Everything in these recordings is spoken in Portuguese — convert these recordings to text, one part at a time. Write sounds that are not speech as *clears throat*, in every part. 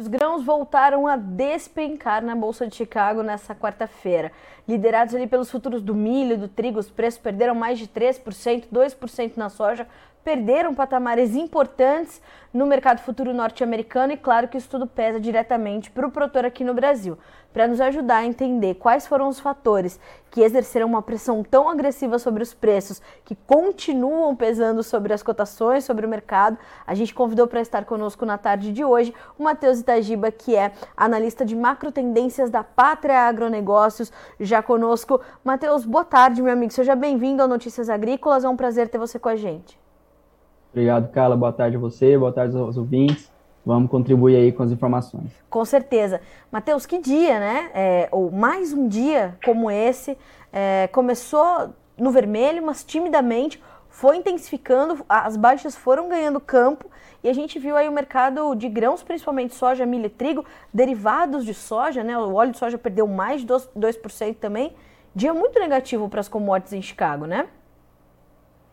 Os grãos voltaram a despencar na Bolsa de Chicago nessa quarta-feira. Liderados ali pelos futuros do milho e do trigo, os preços perderam mais de 3%, 2% na soja, perderam patamares importantes no mercado futuro norte-americano e claro que isso tudo pesa diretamente para o produtor aqui no Brasil. Para nos ajudar a entender quais foram os fatores que exerceram uma pressão tão agressiva sobre os preços, que continuam pesando sobre as cotações, sobre o mercado, a gente convidou para estar conosco na tarde de hoje o Matheus Itagiba, que é analista de macro tendências da Pátria Agronegócios, já conosco. Matheus, boa tarde, meu amigo. Seja bem-vindo ao Notícias Agrícolas. É um prazer ter você com a gente. Obrigado, Carla. Boa tarde a você, boa tarde aos ouvintes. Vamos contribuir aí com as informações. Com certeza. Matheus, que dia, né? É, ou mais um dia como esse. É, começou no vermelho, mas timidamente foi intensificando, as baixas foram ganhando campo e a gente viu aí o mercado de grãos, principalmente soja, milho e trigo, derivados de soja, né? O óleo de soja perdeu mais de 2% também. Dia muito negativo para as commodities em Chicago, né?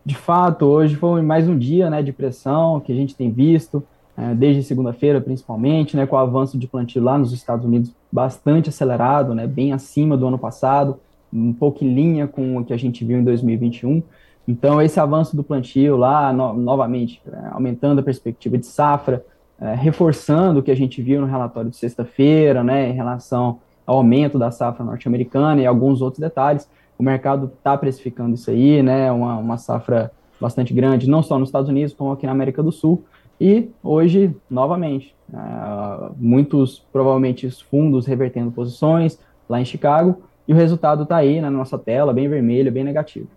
De fato, hoje foi mais um dia né, de pressão que a gente tem visto, é, desde segunda-feira principalmente, né, com o avanço de plantio lá nos Estados Unidos bastante acelerado, né, bem acima do ano passado, um pouco em linha com o que a gente viu em 2021. Então, esse avanço do plantio lá, no, novamente, é, aumentando a perspectiva de safra, é, reforçando o que a gente viu no relatório de sexta-feira, né, em relação ao aumento da safra norte-americana e alguns outros detalhes, o mercado está precificando isso aí, né? Uma, uma safra bastante grande, não só nos Estados Unidos, como aqui na América do Sul. E hoje, novamente, uh, muitos, provavelmente, os fundos revertendo posições lá em Chicago, e o resultado está aí na nossa tela, bem vermelho, bem negativo.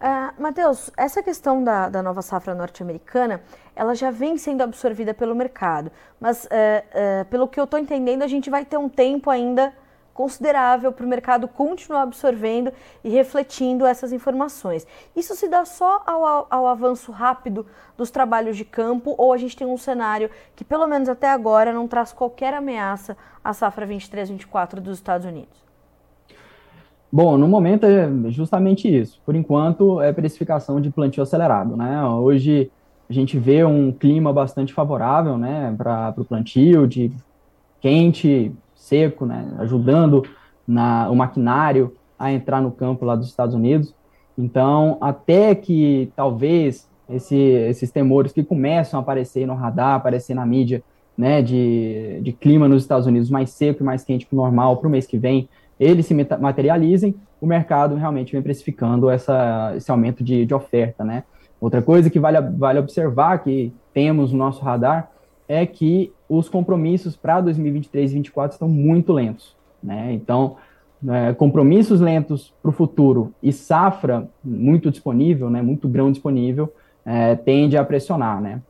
Uh, Matheus, essa questão da, da nova safra norte-americana, ela já vem sendo absorvida pelo mercado, mas uh, pelo que eu estou entendendo, a gente vai ter um tempo ainda considerável para o mercado continuar absorvendo e refletindo essas informações. Isso se dá só ao, ao, avanço rápido dos trabalhos de campo ou a gente tem um cenário que, pelo menos até agora, não traz qualquer ameaça à safra 23-24 dos Estados Unidos? Bom, no momento é justamente isso. Por enquanto, é precificação de plantio acelerado. Né? Hoje a gente vê um clima bastante favorável né, para o plantio, de quente, seco, né, ajudando na, o maquinário a entrar no campo lá dos Estados Unidos. Então, até que talvez esse, esses temores que começam a aparecer no radar, aparecer na mídia, né, de, de clima nos Estados Unidos mais seco e mais quente que o normal para o mês que vem, eles se materializem, o mercado realmente vem precificando essa, esse aumento de, de oferta, né. Outra coisa que vale, vale observar, que temos no nosso radar, é que os compromissos para 2023 e 2024 estão muito lentos. Né? Então, é, compromissos lentos para o futuro e safra muito disponível, né, muito grão disponível, é, tende a pressionar. Né?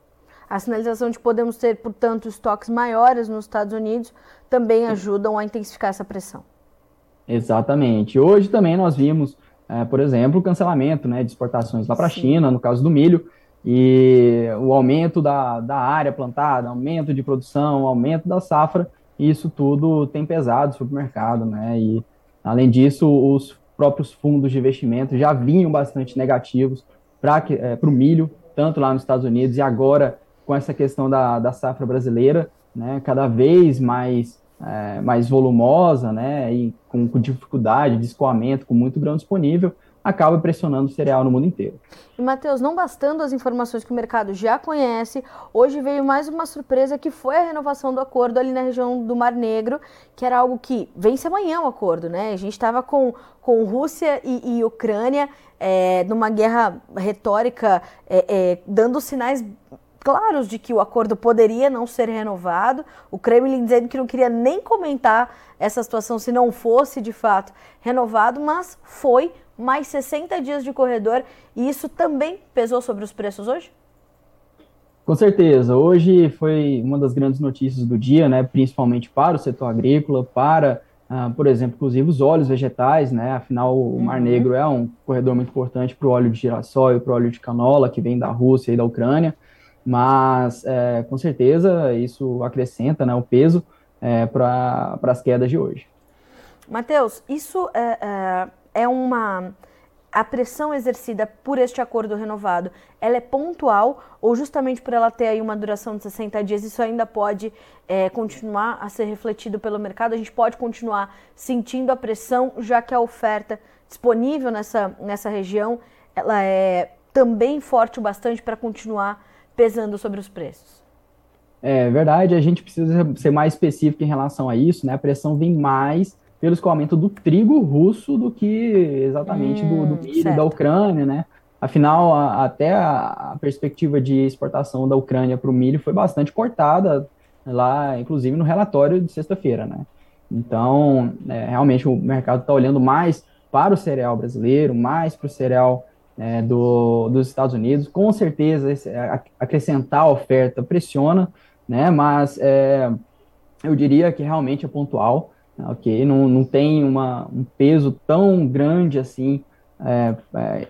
A sinalização de podemos ter, portanto, estoques maiores nos Estados Unidos também ajudam a intensificar essa pressão. Exatamente. Hoje também nós vimos, é, por exemplo, o cancelamento né, de exportações lá para a China, no caso do milho, e o aumento da, da área plantada, aumento de produção, aumento da safra, isso tudo tem pesado sobre o mercado, né? E, além disso, os próprios fundos de investimento já vinham bastante negativos para é, o milho, tanto lá nos Estados Unidos e agora com essa questão da, da safra brasileira, né? Cada vez mais, é, mais volumosa, né? E com, com dificuldade de escoamento, com muito grão disponível, acaba pressionando o cereal no mundo inteiro. E, Matheus, não bastando as informações que o mercado já conhece, hoje veio mais uma surpresa que foi a renovação do acordo ali na região do Mar Negro, que era algo que vence amanhã o acordo, né? A gente estava com, com Rússia e, e Ucrânia é, numa guerra retórica, é, é, dando sinais claros de que o acordo poderia não ser renovado. O Kremlin dizendo que não queria nem comentar essa situação se não fosse de fato renovado, mas foi mais 60 dias de corredor e isso também pesou sobre os preços hoje? Com certeza. Hoje foi uma das grandes notícias do dia, né, principalmente para o setor agrícola, para, uh, por exemplo, inclusive os óleos vegetais, né, afinal o Mar uhum. Negro é um corredor muito importante para o óleo de girassol e para o óleo de canola, que vem da Rússia e da Ucrânia, mas é, com certeza isso acrescenta né, o peso é, para as quedas de hoje. Matheus, isso é, é é uma. a pressão exercida por este acordo renovado, ela é pontual ou justamente por ela ter aí uma duração de 60 dias, isso ainda pode é, continuar a ser refletido pelo mercado? A gente pode continuar sentindo a pressão, já que a oferta disponível nessa, nessa região, ela é também forte o bastante para continuar pesando sobre os preços? É verdade, a gente precisa ser mais específico em relação a isso, né? A pressão vem mais pelo escoamento do trigo russo do que exatamente hum, do, do, milho certo. da Ucrânia, né? Afinal, a, até a, a, perspectiva de exportação da Ucrânia para o milho foi bastante cortada lá, inclusive no relatório de sexta-feira, né? Então, é, realmente o mercado está olhando mais para o cereal brasileiro, mais para o cereal é, do, dos Estados Unidos. Com certeza, esse, acrescentar a oferta pressiona, né? Mas é, eu diria que realmente é pontual ok? Não, não tem uma, um peso tão grande assim é, é,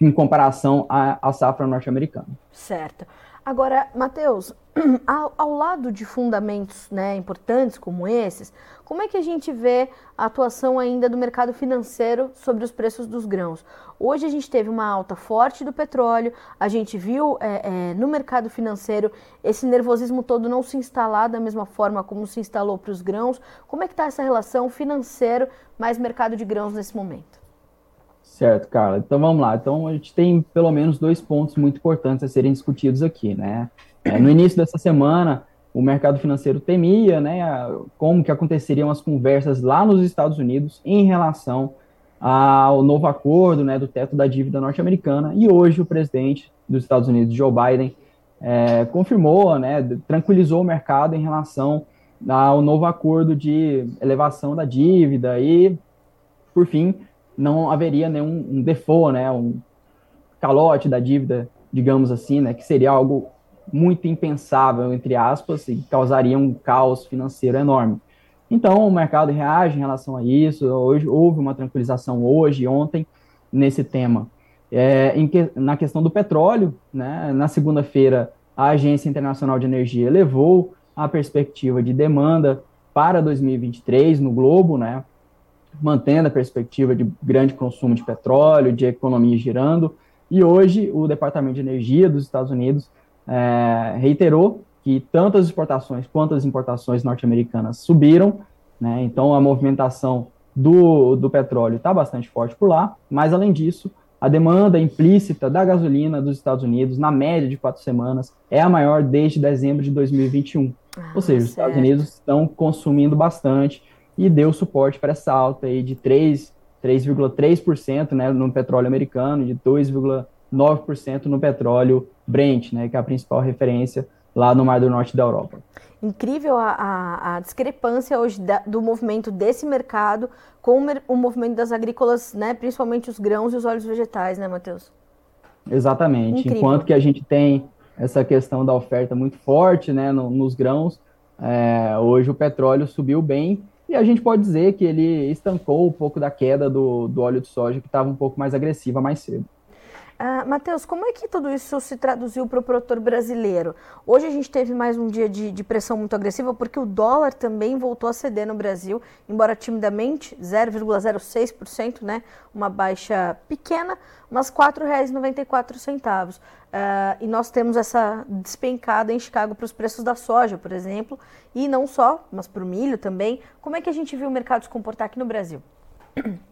em comparação à, à safra norte-americana. Certo. Agora, Matheus, *clears throat* ao, ao, lado de fundamentos né, importantes como esses, como é que a gente vê a atuação ainda do mercado financeiro sobre os preços dos grãos? Hoje a gente teve uma alta forte do petróleo, a gente viu é, é, no mercado financeiro esse nervosismo todo não se instalar da mesma forma como se instalou para os grãos. Como é que está essa relação financeiro mais mercado de grãos nesse momento? Certo, Carla. Então vamos lá. Então a gente tem pelo menos dois pontos muito importantes a serem discutidos aqui, né? É, no início dessa semana, o mercado financeiro temia, né, como que aconteceriam as conversas lá nos Estados Unidos em relação ao novo acordo, né, do teto da dívida norte-americana. E hoje o presidente dos Estados Unidos, Joe Biden, é, confirmou, né, tranquilizou o mercado em relação ao novo acordo de elevação da dívida e, por fim, não haveria nenhum um default, né, um calote da dívida, digamos assim, né, que seria algo muito impensável, entre aspas, e causaria um caos financeiro enorme. Então, o mercado reage em relação a isso. Hoje houve uma tranquilização hoje, ontem, nesse tema. É, que, na questão do petróleo, né, na segunda-feira, a Agência Internacional de Energia elevou a perspectiva de demanda para 2023 no globo, né, mantendo a perspectiva de grande consumo de petróleo, de economia girando. E hoje, o Departamento de Energia dos Estados Unidos é, reiterou que tanto as exportações quanto as importações norte-americanas subiram, né? então a movimentação do, do petróleo está bastante forte por lá, mas além disso, a demanda implícita da gasolina dos Estados Unidos, na média de quatro semanas, é a maior desde dezembro de 2021. Ah, Ou seja, certo. os Estados Unidos estão consumindo bastante e deu suporte para essa alta aí de 3,3% né, no petróleo americano, de 2,9% no petróleo Brent, né, que é a principal referência lá no Mar do Norte da Europa. Incrível a, a, a discrepância hoje da, do movimento desse mercado com o, movimento das agrícolas, né, principalmente os grãos e os óleos vegetais, né, Matheus? Exatamente. Incrível. Enquanto que a gente tem essa questão da oferta muito forte né, no, nos grãos, é, hoje o petróleo subiu bem e a gente pode dizer que ele estancou um pouco da queda do, do óleo de soja, que estava um pouco mais agressiva mais cedo. Uh, Matheus, como é que tudo isso se traduziu para o produtor brasileiro? Hoje a gente teve mais um dia de, de, pressão muito agressiva porque o dólar também voltou a ceder no Brasil, embora timidamente, 0,06%, né? Uma baixa pequena, mas R$ 4,94. Uh, e nós temos essa despencada em Chicago para os preços da soja, por exemplo, e não só, mas para o milho também. Como é que a gente viu o mercado se comportar aqui no Brasil? *coughs*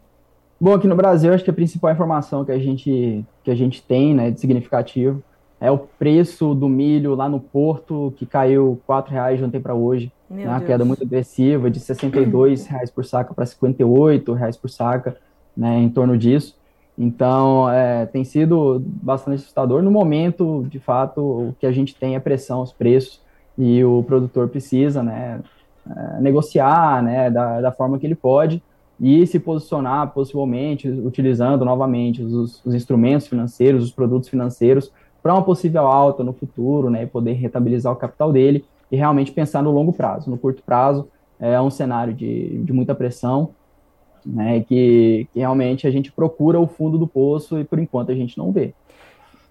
Bom, aqui no Brasil, acho que a principal informação que a gente, que a gente tem, né, de significativo, é o preço do milho lá no Porto, que caiu R$ reais de ontem para hoje. Né, uma queda muito agressiva, de 62 reais por saca para 58 reais por saca, né, em torno disso. Então, é, tem sido bastante assustador. No momento, de fato, o que a gente tem é pressão aos preços e o produtor precisa né, é, negociar né, da, da forma que ele pode e se posicionar possivelmente utilizando novamente os, os instrumentos financeiros, os produtos financeiros para uma possível alta no futuro, né, e poder rentabilizar o capital dele e realmente pensar no longo prazo. No curto prazo é um cenário de, de muita pressão, né, que, que realmente a gente procura o fundo do poço e por enquanto a gente não vê.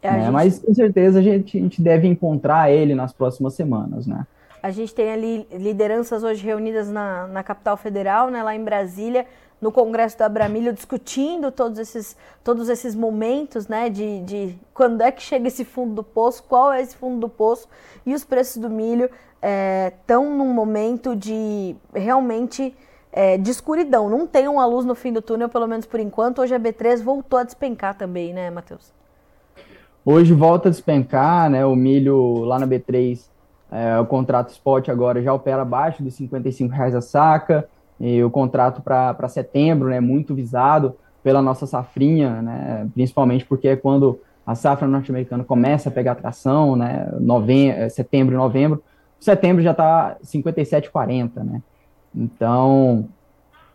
É, né, gente... Mas com certeza a gente, a gente deve encontrar ele nas próximas semanas, né? A gente tem ali lideranças hoje reunidas na, na capital federal, né, lá em Brasília, no Congresso da Abramilho discutindo todos esses, todos esses momentos, né, de, de quando é que chega esse fundo do poço, qual é esse fundo do poço, e os preços do milho estão é, num momento de realmente é, de escuridão. Não tem uma luz no fim do túnel, pelo menos por enquanto. Hoje a B3 voltou a despencar também, né, Matheus? Hoje volta a despencar, né? O milho lá na B3, é, o contrato spot agora já opera abaixo de 55 reais a saca. E o contrato para setembro, né, muito visado pela nossa safrinha, né, principalmente porque é quando a safra norte-americana começa a pegar tração, né, novembro, setembro e novembro. Setembro já está 57,40, né? Então,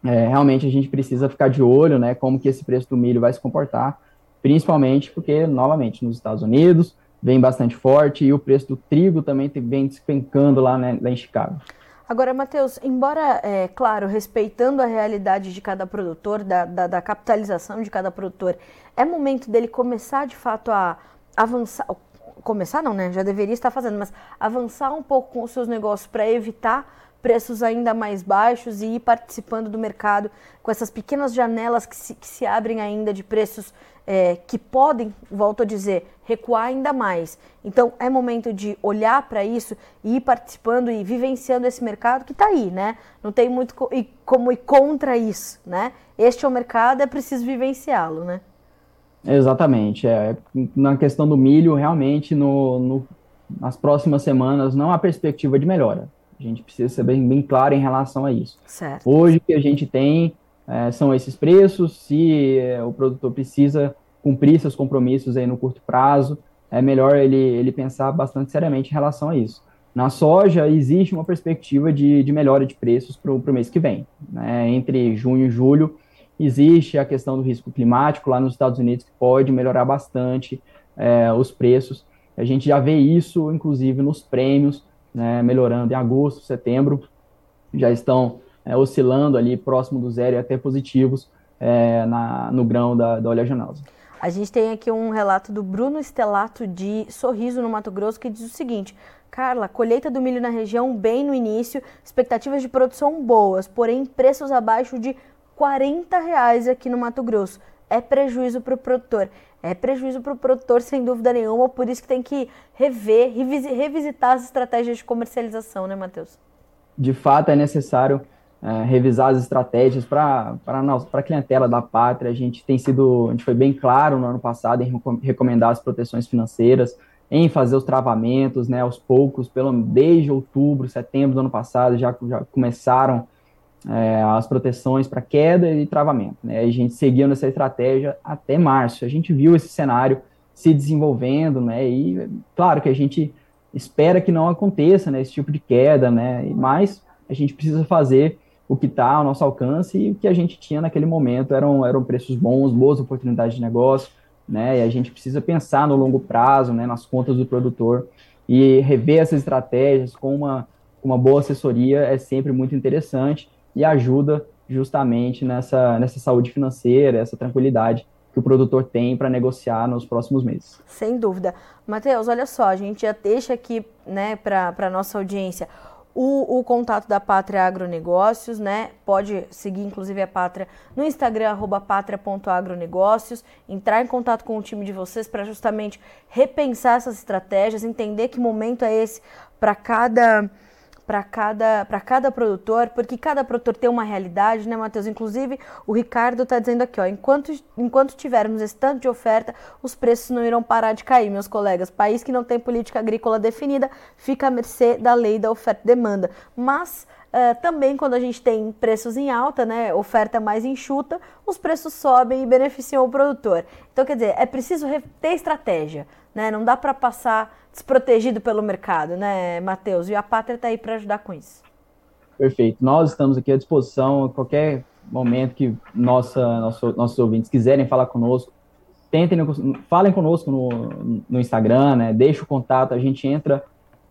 é, realmente a gente precisa ficar de olho, né, como que esse preço do milho vai se comportar, principalmente porque, novamente, nos Estados Unidos vem bastante forte e o preço do trigo também vem despencando lá, né, lá em Chicago. Agora, Matheus, embora, é, claro, respeitando a realidade de cada produtor, da, da, da, capitalização de cada produtor, é momento dele começar de fato a avançar. Começar não, né? Já deveria estar fazendo, mas avançar um pouco com os seus negócios para evitar preços ainda mais baixos e ir participando do mercado com essas pequenas janelas que se, que se abrem ainda de preços é, que podem, volto a dizer, recuar ainda mais. Então é momento de olhar para isso e ir participando e vivenciando esse mercado que está aí, né? Não tem muito como ir contra isso, né? Este é o mercado, é preciso vivenciá-lo, né? Exatamente. É, na questão do milho, realmente, no, no, nas próximas semanas, não há perspectiva de melhora. A gente precisa ser bem, bem claro em relação a isso. Certo. Hoje, que a gente tem é, são esses preços. Se é, o produtor precisa cumprir seus compromissos aí no curto prazo, é melhor ele, ele pensar bastante seriamente em relação a isso. Na soja, existe uma perspectiva de, de melhora de preços para o mês que vem. Né? Entre junho e julho, existe a questão do risco climático lá nos Estados Unidos, que pode melhorar bastante é, os preços. A gente já vê isso, inclusive, nos prêmios né, melhorando em agosto, setembro, já estão é, oscilando ali próximo do zero e até positivos é, na, no grão da, da oleaginosa. A gente tem aqui um relato do Bruno Estelato de Sorriso, no Mato Grosso, que diz o seguinte: Carla, colheita do milho na região bem no início, expectativas de produção boas, porém preços abaixo de 40 reais aqui no Mato Grosso. É prejuízo para o produtor é prejuízo para o produtor, sem dúvida nenhuma, por isso que tem que rever, revisitar as estratégias de comercialização, né, Matheus? De fato, é necessário é, revisar as estratégias para a clientela da pátria. A gente tem sido, a gente foi bem claro no ano passado em recomendar as proteções financeiras, em fazer os travamentos, né, aos poucos, pelo desde outubro, setembro do ano passado, já, já começaram é, as proteções para queda e travamento. Né? A gente seguiu nessa estratégia até março. A gente viu esse cenário se desenvolvendo, né? E claro que a gente espera que não aconteça né, esse tipo de queda, né? Mas a gente precisa fazer o que está ao nosso alcance e o que a gente tinha naquele momento eram, eram preços bons, boas oportunidades de negócio, né? E a gente precisa pensar no longo prazo, né? Nas contas do produtor e rever essas estratégias com uma, uma boa assessoria é sempre muito interessante e ajuda justamente nessa, nessa saúde financeira, essa tranquilidade que o produtor tem para negociar nos próximos meses. Sem dúvida. Matheus, olha só, a gente já deixa aqui né, para a nossa audiência o, o, contato da Pátria Agronegócios, né? Pode seguir, inclusive, a Pátria no Instagram, arroba pátria.agronegócios, entrar em contato com o time de vocês para justamente repensar essas estratégias, entender que momento é esse para cada para cada, cada produtor, porque cada produtor tem uma realidade, né, Matheus? Inclusive, o Ricardo está dizendo aqui, ó, enquanto, enquanto tivermos esse tanto de oferta, os preços não irão parar de cair, meus colegas. País que não tem política agrícola definida fica à mercê da lei da oferta e demanda. Mas uh, também quando a gente tem preços em alta, né, oferta mais enxuta, os preços sobem e beneficiam o produtor. Então, quer dizer, é preciso ter estratégia, né? Não dá para passar desprotegido pelo mercado, né, Matheus? E a Pátria está aí para ajudar com isso. Perfeito. Nós estamos aqui à disposição qualquer momento que nossa, nosso, nossos ouvintes quiserem falar conosco. Tentem, falem conosco no, no Instagram, né? Deixa o contato, a gente entra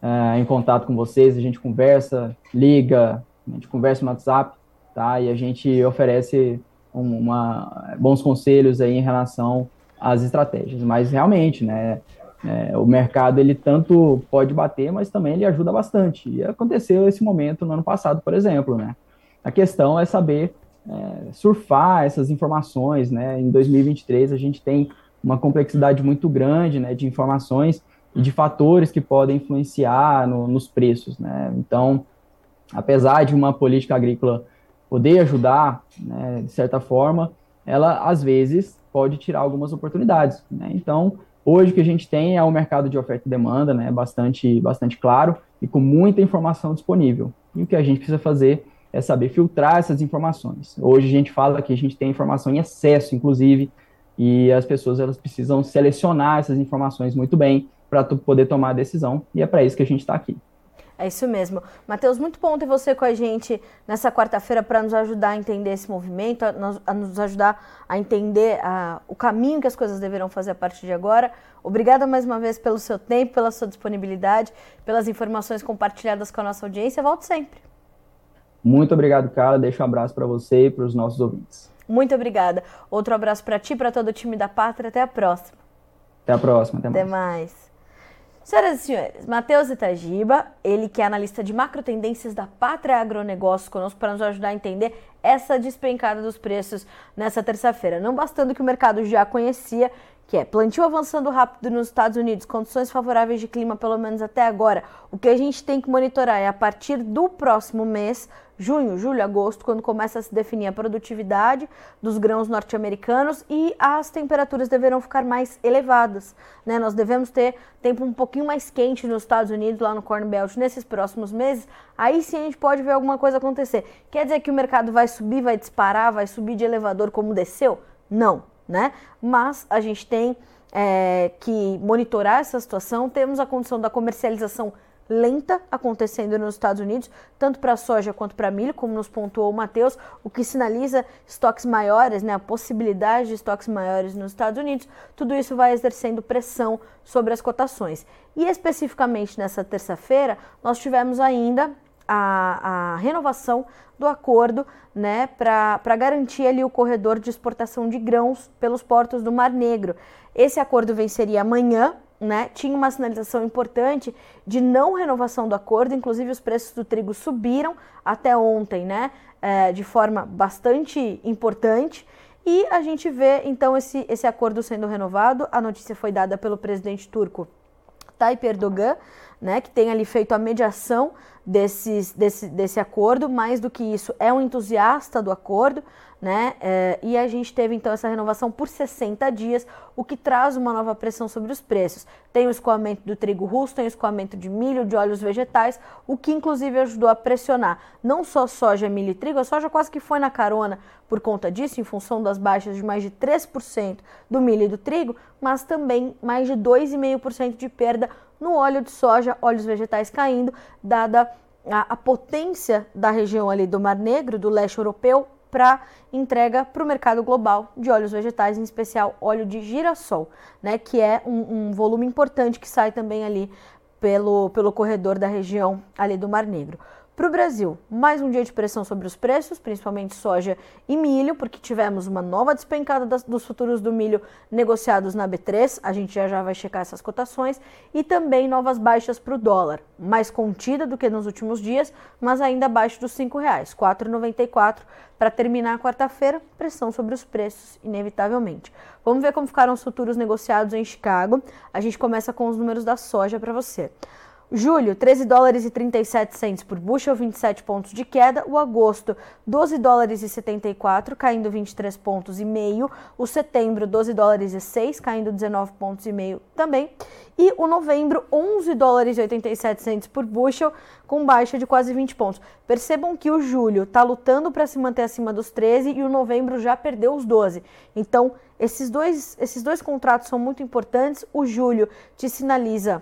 uh, em contato com vocês, a gente conversa, liga, a gente conversa no WhatsApp, tá? E a gente oferece uma, bons conselhos aí em relação às estratégias. Mas realmente, né? É, o mercado ele tanto pode bater, mas também ele ajuda bastante. E aconteceu esse momento no ano passado, por exemplo, né? A questão é saber é, surfar essas informações, né? Em 2023 a gente tem uma complexidade muito grande, né, de informações e de fatores que podem influenciar no, nos preços, né? Então, apesar de uma política agrícola poder ajudar, né, de certa forma, ela às vezes pode tirar algumas oportunidades, né? Então, hoje o que a gente tem é um mercado de oferta e demanda, né, bastante, bastante claro e com muita informação disponível. E o que a gente precisa fazer é saber filtrar essas informações. Hoje a gente fala que a gente tem informação em excesso, inclusive, e as pessoas elas precisam selecionar essas informações muito bem para poder tomar a decisão, e é para isso que a gente está aqui. É isso mesmo. Matheus, muito bom ter você com a gente nessa quarta-feira para nos ajudar a entender esse movimento, a, nos ajudar a entender a, o caminho que as coisas deverão fazer a partir de agora. Obrigada mais uma vez pelo seu tempo, pela sua disponibilidade, pelas informações compartilhadas com a nossa audiência. Volte sempre. Muito obrigado, Carla. Deixo um abraço para você e para os nossos ouvintes. Muito obrigada. Outro abraço para ti, para todo o time da Pátria. Até a próxima. Até a próxima. Até, até mais. mais. Senhoras e senhores, Matheus Itagiba, ele que é analista de macro tendências da Pátria Agronegócio, conosco para nos ajudar a entender essa despencada dos preços nessa terça-feira. Não bastando que o mercado já conhecia, que é plantio avançando rápido nos Estados Unidos, condições favoráveis de clima pelo menos até agora. O que a gente tem que monitorar é a partir do próximo mês, junho, julho, agosto, quando começa a se definir a produtividade dos grãos norte-americanos e as temperaturas deverão ficar mais elevadas. Né? Nós devemos ter tempo um pouquinho mais quente nos Estados Unidos, lá no Corn Belt, nesses próximos meses. Aí sim a gente pode ver alguma coisa acontecer. Quer dizer que o mercado vai subir, vai disparar, vai subir de elevador como desceu? Não, né? Mas a gente tem é, que monitorar essa situação. Temos a condição da comercialização lenta acontecendo nos Estados Unidos, tanto para soja quanto para milho, como nos pontuou o Matheus, o que sinaliza estoques maiores, né, a possibilidade de estoques maiores nos Estados Unidos. Tudo isso vai exercendo pressão sobre as cotações. E especificamente nessa terça-feira, nós tivemos ainda a, a, renovação do acordo né, para garantir ali o corredor de exportação de grãos pelos portos do Mar Negro. Esse acordo venceria amanhã, né, tinha uma sinalização importante de não renovação do acordo, inclusive os preços do trigo subiram até ontem, né, é, de forma bastante importante. E a gente vê então esse, esse acordo sendo renovado. A notícia foi dada pelo presidente turco Tayyip Erdogan, né, que tem ali feito a mediação desses, desse, desse acordo. Mais do que isso, é um entusiasta do acordo né? É, e a gente teve então essa renovação por 60 dias, o que traz uma nova pressão sobre os preços. Tem o escoamento do trigo russo, tem o escoamento de milho, de óleos vegetais, o que inclusive ajudou a pressionar não só soja, milho e trigo, a soja quase que foi na carona por conta disso, em função das baixas de mais de 3% do milho e do trigo, mas também mais de 2,5% de perda no óleo de soja, óleos vegetais caindo, dada a, a potência da região ali do Mar Negro, do leste europeu, para entrega para o mercado global de óleos vegetais, em especial óleo de girassol, né, que é um, um volume importante que sai também ali pelo, pelo corredor da região ali do Mar Negro. Para o Brasil, mais um dia de pressão sobre os preços, principalmente soja e milho, porque tivemos uma nova despencada das, dos futuros do milho negociados na B3, a gente já já vai checar essas cotações, e também novas baixas para o dólar, mais contida do que nos últimos dias, mas ainda abaixo dos R$ 5,00, 4,94 para terminar a quarta-feira, pressão sobre os preços, inevitavelmente. Vamos ver como ficaram os futuros negociados em Chicago. A gente começa com os números da soja para você. Julho, 13 dólares e 37 centes por bushel, 27 pontos de queda. O agosto, 12 dólares e 74, caindo 23 pontos e meio. O setembro, 12 dólares e 6, caindo 19 pontos e meio também. E o novembro, 11 dólares e 87 centes por bushel, com baixa de quase 20 pontos. Percebam que o julho está lutando para se manter acima dos 13 e o novembro já perdeu os 12. Então, esses dois, esses dois contratos são muito importantes. O julho te sinaliza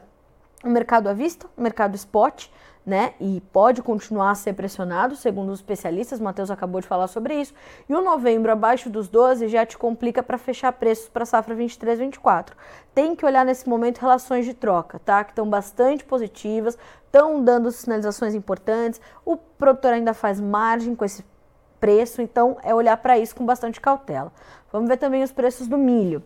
o mercado à vista, o mercado spot, né? E pode continuar a ser pressionado, segundo os especialistas, Matheus acabou de falar sobre isso. E o novembro abaixo dos 12 já te complica para fechar preços para safra 23-24. Tem que olhar nesse momento relações de troca, tá? Que estão bastante positivas, estão dando sinalizações importantes. O produtor ainda faz margem com esse preço, então é olhar para isso com bastante cautela. Vamos ver também os preços do milho.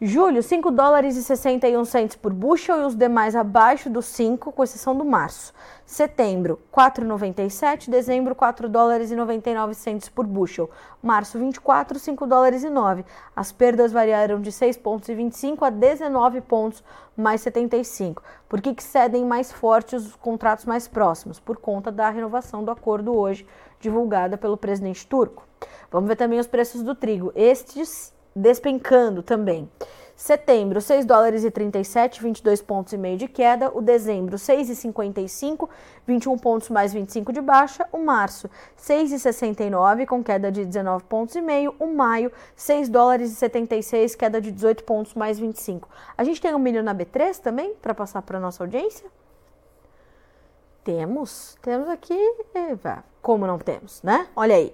Julho, 5 dólares e 61 centes por bushel e os demais abaixo dos 5, com exceção do março. Setembro, 4,97. Dezembro, 4 dólares e 99 centes por bushel. Março, 24, 5 dólares e 9. As perdas variaram de 6 pontos e 25 a 19 pontos mais 75. Por que, que cedem mais fortes os contratos mais próximos? Por conta da renovação do acordo hoje, divulgada pelo presidente turco. Vamos ver também os preços do trigo. Estes despencando também. Setembro, 6 dólares e 37, 22 pontos e meio de queda. O dezembro, 6,55, 21 pontos mais 25 de baixa. O março, 6,69, com queda de 19 pontos e meio. O maio, 6 dólares e 76, queda de 18 pontos mais 25. A gente tem um milho na B3 também, para passar para nossa audiência? Temos, temos aqui, como não temos, né? Olha aí.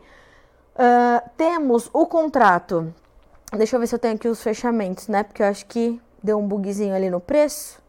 Uh, temos o contrato Deixa eu ver se eu tenho aqui os fechamentos, né? Porque eu acho que deu um bugzinho ali no preço.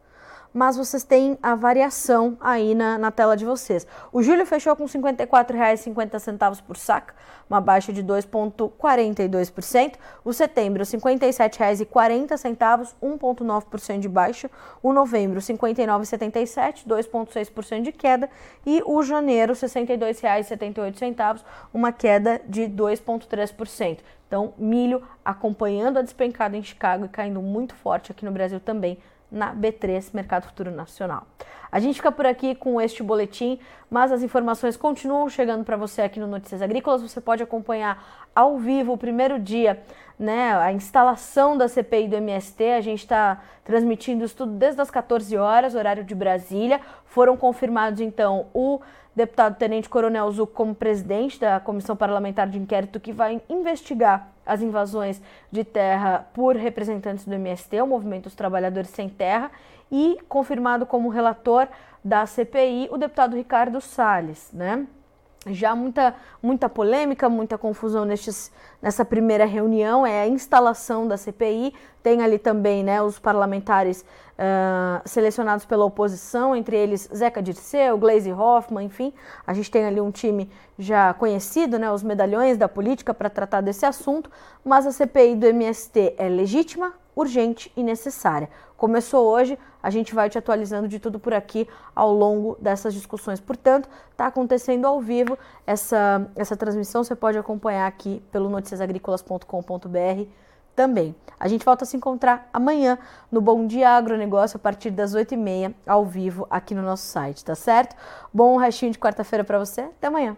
Mas vocês têm a variação aí na, na tela de vocês. O julho fechou com R$ 54,50 por saca, uma baixa de 2,42%. O setembro, R$ 57,40, 1,9% de baixa. O novembro, R$ 59,77, 2,6% de queda. E o janeiro, R$ 62,78, uma queda de 2,3%. Então, milho acompanhando a despencada em Chicago e caindo muito forte aqui no Brasil também na B3 Mercado Futuro Nacional. A gente fica por aqui com este boletim, mas as informações continuam chegando para você aqui no Notícias Agrícolas. Você pode acompanhar ao vivo o primeiro dia, né, a instalação da CPI do MST. A gente está transmitindo isso tudo desde as 14 horas, horário de Brasília. Foram confirmados então o deputado Tenente Coronel Zuc como presidente da Comissão Parlamentar de Inquérito que vai investigar as invasões de terra por representantes do MST, o Movimento dos Trabalhadores Sem Terra, e confirmado como relator da CPI o deputado Ricardo Salles, né? Já muita, muita polêmica, muita confusão nestes, nessa primeira reunião, é a instalação da CPI, tem ali também né, os parlamentares uh, selecionados pela oposição, entre eles Zeca Dirceu, Glaze Hoffman, enfim, a gente tem ali um time já conhecido, né, os medalhões da política para tratar desse assunto, mas a CPI do MST é legítima, urgente e necessária. Começou hoje, a gente vai te atualizando de tudo por aqui ao longo dessas discussões. Portanto, está acontecendo ao vivo essa, essa transmissão, você pode acompanhar aqui pelo noticiasagricolas.com.br também. A gente volta a se encontrar amanhã no Bom Dia Agronegócio a partir das 8h30 ao vivo aqui no nosso site, tá certo? Bom restinho de quarta-feira para você, até amanhã.